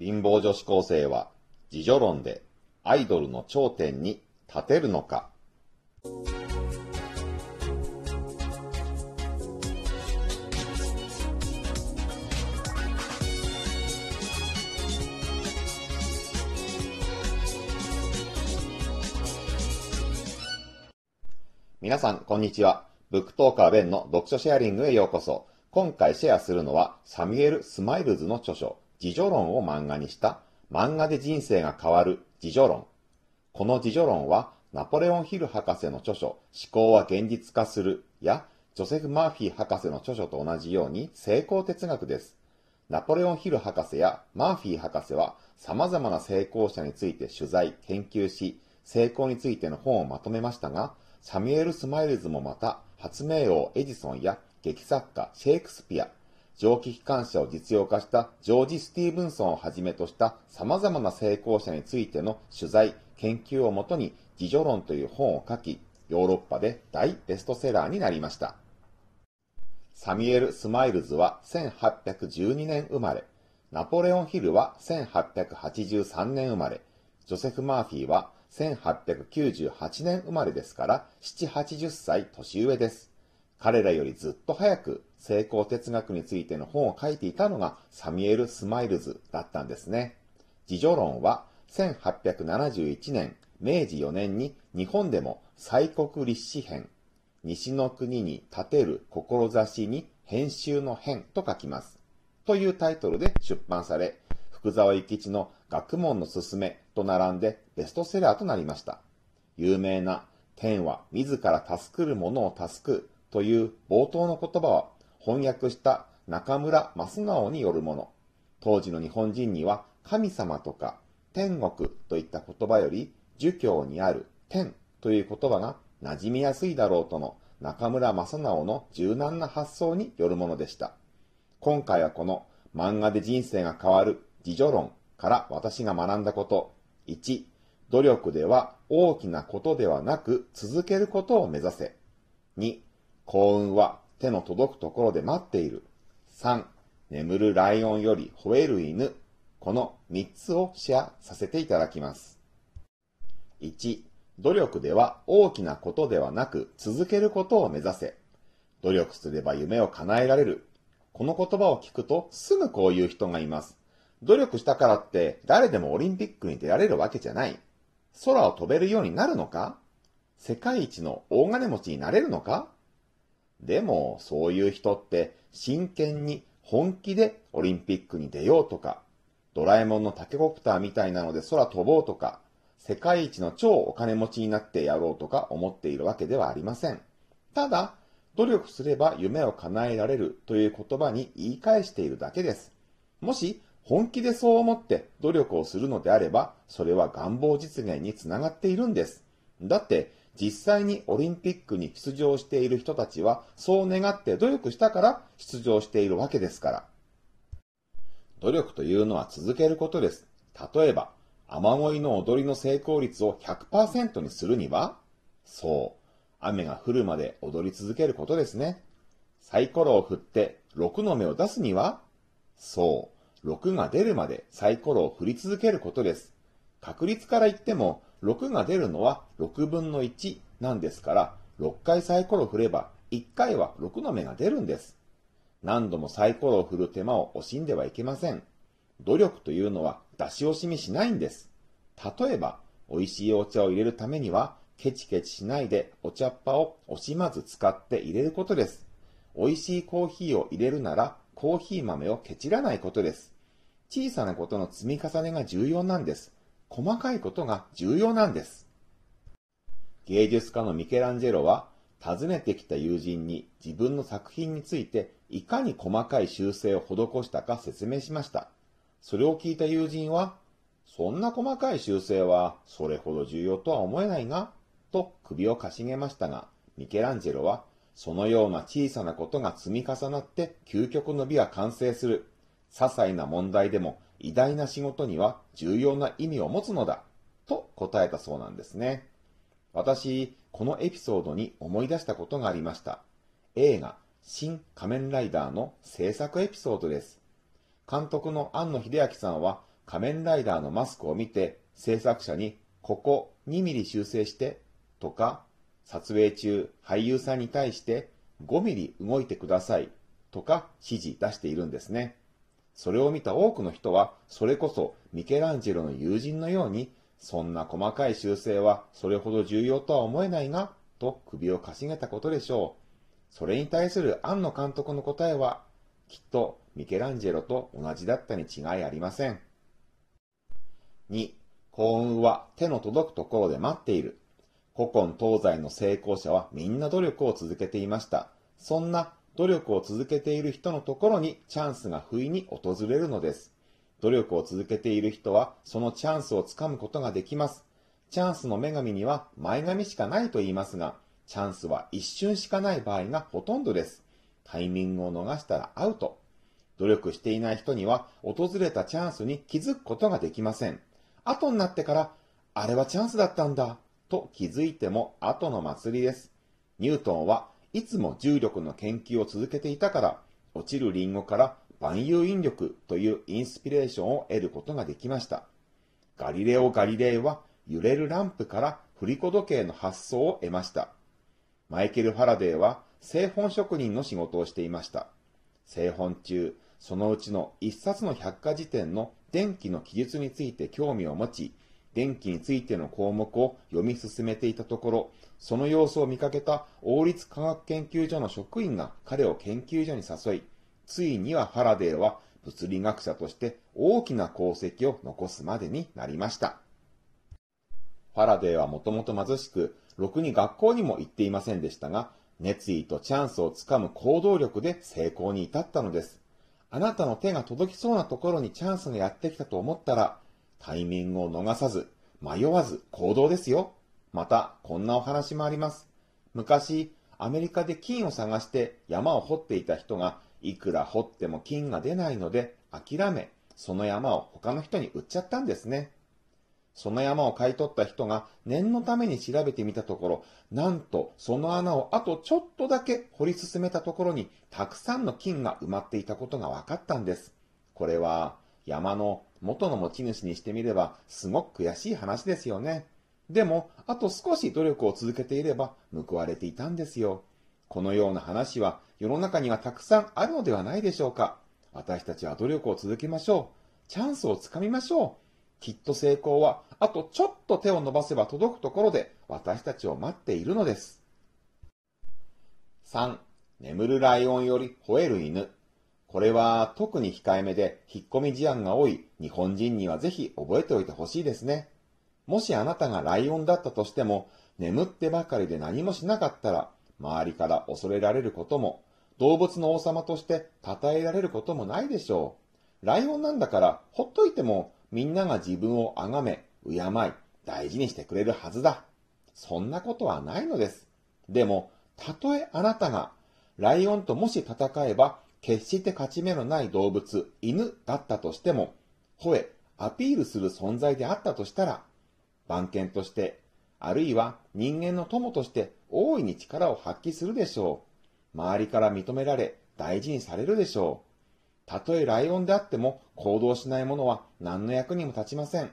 貧乏女子高生は自助論でアイドルの頂点に立てるのか皆さん、こんにちは。ブックトーカーベンの読書シェアリングへようこそ。今回シェアするのは、サミュエル・スマイルズの著書、自助論を漫画にした漫画で人生が変わる自助論。この自助論はナポレオン・ヒル博士の著書思考は現実化するやジョセフ・マーフィー博士の著書と同じように成功哲学です。ナポレオン・ヒル博士やマーフィー博士は様々な成功者について取材、研究し、成功についての本をまとめましたが、サミュエル・スマイルズもまた発明王エジソンや劇作家シェイクスピア、蒸気機関車を実用化したジョージ・スティーブンソンをはじめとした様々な成功者についての取材、研究をもとに自助論という本を書き、ヨーロッパで大ベストセラーになりました。サミュエル・スマイルズは1812年生まれ、ナポレオン・ヒルは1883年生まれ、ジョセフ・マーフィーは1898年生まれですから、7、80歳年上です。彼らよりずっと早く成功哲学についての本を書いていたのがサミュエル・スマイルズだったんですね。自助論は1871年、明治4年に日本でも西国立志編、西の国に立てる志に編集の編と書きます。というタイトルで出版され、福沢諭吉の学問のすすめと並んでベストセラーとなりました。有名な天は自ら助くる者を助くという冒頭の言葉は翻訳した中村益直によるもの。当時の日本人には神様とか天国といった言葉より儒教にある天という言葉が馴染みやすいだろうとの中村正直の柔軟な発想によるものでした。今回はこの漫画で人生が変わる自助論から私が学んだこと。1、努力では大きなことではなく続けることを目指せ。2、幸運は手の届くところで待っている。3、眠るライオンより吠える犬。この3つをシェアさせていただきます。1、努力では大きなことではなく続けることを目指せ。努力すれば夢を叶えられる。この言葉を聞くとすぐこういう人がいます。努力したからって誰でもオリンピックに出られるわけじゃない。空を飛べるようになるのか？世界一の大金持ちになれるのか？でも、そういう人って真剣に本気でオリンピックに出ようとか、ドラえもんのタケコプターみたいなので空飛ぼうとか、世界一の超お金持ちになってやろうとか思っているわけではありません。ただ、努力すれば夢を叶えられるという言葉に言い返しているだけです。もし本気でそう思って努力をするのであれば、それは願望実現につながっているんです。だって、実際にオリンピックに出場している人たちは、そう願って努力したから出場しているわけですから。努力というのは続けることです。例えば、雨乞いの踊りの成功率を100%にするには、そう、雨が降るまで踊り続けることですね。サイコロを振って6の目を出すには、そう、6が出るまでサイコロを振り続けることです。確率から言っても、6が出るのは6分の1なんですから、6回サイコロ振れば1回は6の目が出るんです。何度もサイコロを振る手間を惜しんではいけません。努力というのは出し惜しみしないんです。例えば、美味しいお茶を入れるためには、ケチケチしないでお茶っ葉を惜しまず使って入れることです。美味しいコーヒーを入れるなら、コーヒー豆をケチらないことです。小さなことの積み重ねが重要なんです。細かいことが重要なんです。芸術家のミケランジェロは、訪ねてきた友人に自分の作品についていかに細かい修正を施したか説明しました。それを聞いた友人は、そんな細かい修正はそれほど重要とは思えないが、と首をかしげましたが、ミケランジェロは、そのような小さなことが積み重なって究極の美は完成する。些細な問題でも偉大な仕事には重要な意味を持つのだ、と答えたそうなんですね。私、このエピソードに思い出したことがありました。映画、新仮面ライダーの制作エピソードです。監督の庵野秀明さんは、仮面ライダーのマスクを見て制作者にここ2ミリ修正してとか撮影中俳優さんに対して5ミリ動いてくださいとか指示出しているんですね。それを見た多くの人はそれこそミケランジェロの友人のようにそんな細かい修正はそれほど重要とは思えないがと首をかしげたことでしょう。それに対する庵野監督の答えはきっとミケランジェロと同じだったに違いありません。2、幸運は手の届くところで待っている。古今東西の成功者はみんな努力を続けていました。そんな努力を続けている人のところにチャンスが不意に訪れるのです。努力を続けている人はそのチャンスをつかむことができます。チャンスの女神には前髪しかないと言いますが、チャンスは一瞬しかない場合がほとんどです。タイミングを逃したらアウト。努力していない人には訪れたチャンスに気づくことができません。後になってから、あれはチャンスだったんだ、と気づいても後の祭りです。ニュートンはいつも重力の研究を続けていたから、落ちるリンゴから万有引力というインスピレーションを得ることができました。ガリレオ・ガリレイは揺れるランプから振り子時計の発想を得ました。マイケル・ファラデーは製本職人の仕事をしていました。製本中、そのうちの一冊の百科事典の電気の記述について興味を持ち、電気についての項目を読み進めていたところ、その様子を見かけた王立科学研究所の職員が彼を研究所に誘い、ついにはファラデーは物理学者として大きな功績を残すまでになりました。ファラデーはもともと貧しく、ろくに学校にも行っていませんでしたが、熱意とチャンスをつかむ行動力で成功に至ったのです。あなたの手が届きそうなところにチャンスがやってきたと思ったら、タイミングを逃さず、迷わず行動ですよ。また、こんなお話もあります。昔、アメリカで金を探して山を掘っていた人が、いくら掘っても金が出ないので、諦め、その山を他の人に売っちゃったんですね。その山を買い取った人が念のために調べてみたところ、なんとその穴をあとちょっとだけ掘り進めたところにたくさんの金が埋まっていたことが分かったんです。これは山の元の持ち主にしてみればすごく悔しい話ですよね。でも、あと少し努力を続けていれば報われていたんですよ。このような話は世の中にはたくさんあるのではないでしょうか。私たちは努力を続けましょう。チャンスをつかみましょう。きっと成功は、あとちょっと手を伸ばせば届くところで私たちを待っているのです。3. 眠るライオンより吠える犬。これは特に控えめで引っ込み思案が多い日本人にはぜひ覚えておいてほしいですね。もしあなたがライオンだったとしても、眠ってばかりで何もしなかったら、周りから恐れられることも、動物の王様として称えられることもないでしょう。ライオンなんだから、ほっといてもみんなが自分を崇め、敬い、大事にしてくれるはずだ。そんなことはないのです。でも、たとえあなたが、ライオンともし戦えば、決して勝ち目のない動物、犬だったとしても、吠え、アピールする存在であったとしたら、番犬として、あるいは人間の友として大いに力を発揮するでしょう。周りから認められ、大事にされるでしょう。たとえライオンであっても行動しない者は何の役にも立ちません。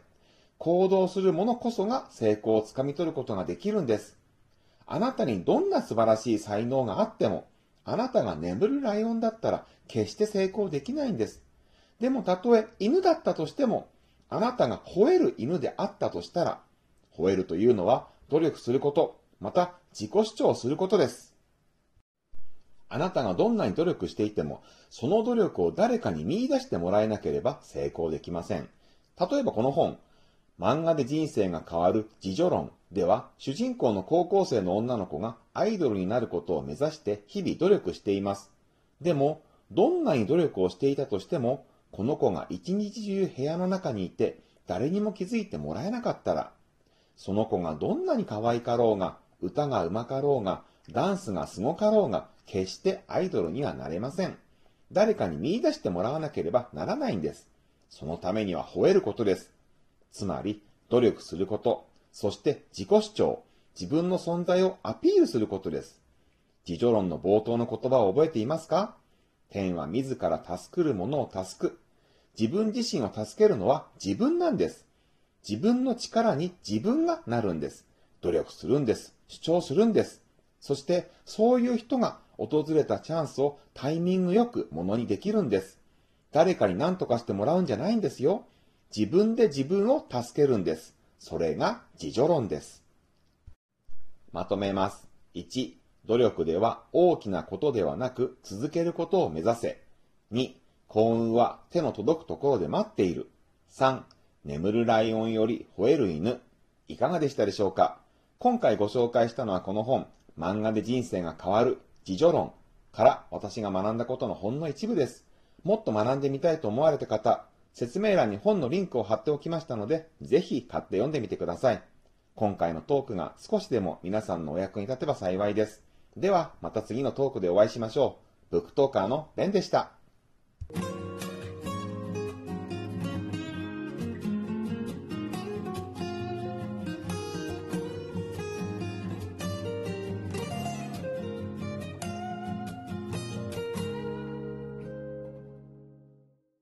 行動する者こそが成功をつかみ取ることができるんです。あなたにどんな素晴らしい才能があっても、あなたが眠るライオンだったら決して成功できないんです。でもたとえ犬だったとしても、あなたが吠える犬であったとしたら、吠えるというのは努力すること、また自己主張することです。あなたがどんなに努力していても、その努力を誰かに見出してもらえなければ成功できません。例えばこの本、漫画で人生が変わる自助論では、主人公の高校生の女の子がアイドルになることを目指して日々努力しています。でも、どんなに努力をしていたとしても、この子が一日中部屋の中にいて、誰にも気づいてもらえなかったら、その子がどんなに可愛かろうが、歌がうまかろうが、ダンスがすごかろうが、決してアイドルにはなれません。誰かに見出してもらわなければならないんです。そのためには吠えることです。つまり、努力すること、そして自己主張、自分の存在をアピールすることです。自助論の冒頭の言葉を覚えていますか？天は自ら助くる者を助く。自分自身を助けるのは自分なんです。自分の力に自分がなるんです。努力するんです。主張するんです。そして、そういう人が訪れたチャンスをタイミングよくものにできるんです。誰かに何とかしてもらうんじゃないんですよ。自分で自分を助けるんです。それが自助論です。まとめます。1、努力では大きなことではなく続けることを目指せ。2、幸運は手の届くところで待っている。3、眠るライオンより吠える犬。いかがでしたでしょうか？今回ご紹介したのはこの本、漫画で人生が変わる自助論から私が学んだことのほんの一部です。もっと学んでみたいと思われた方、説明欄に本のリンクを貼っておきましたので、ぜひ買って読んでみてください。今回のトークが少しでも皆さんのお役に立てば幸いです。では、また次のトークでお会いしましょう。ブックトーカーのベンでした。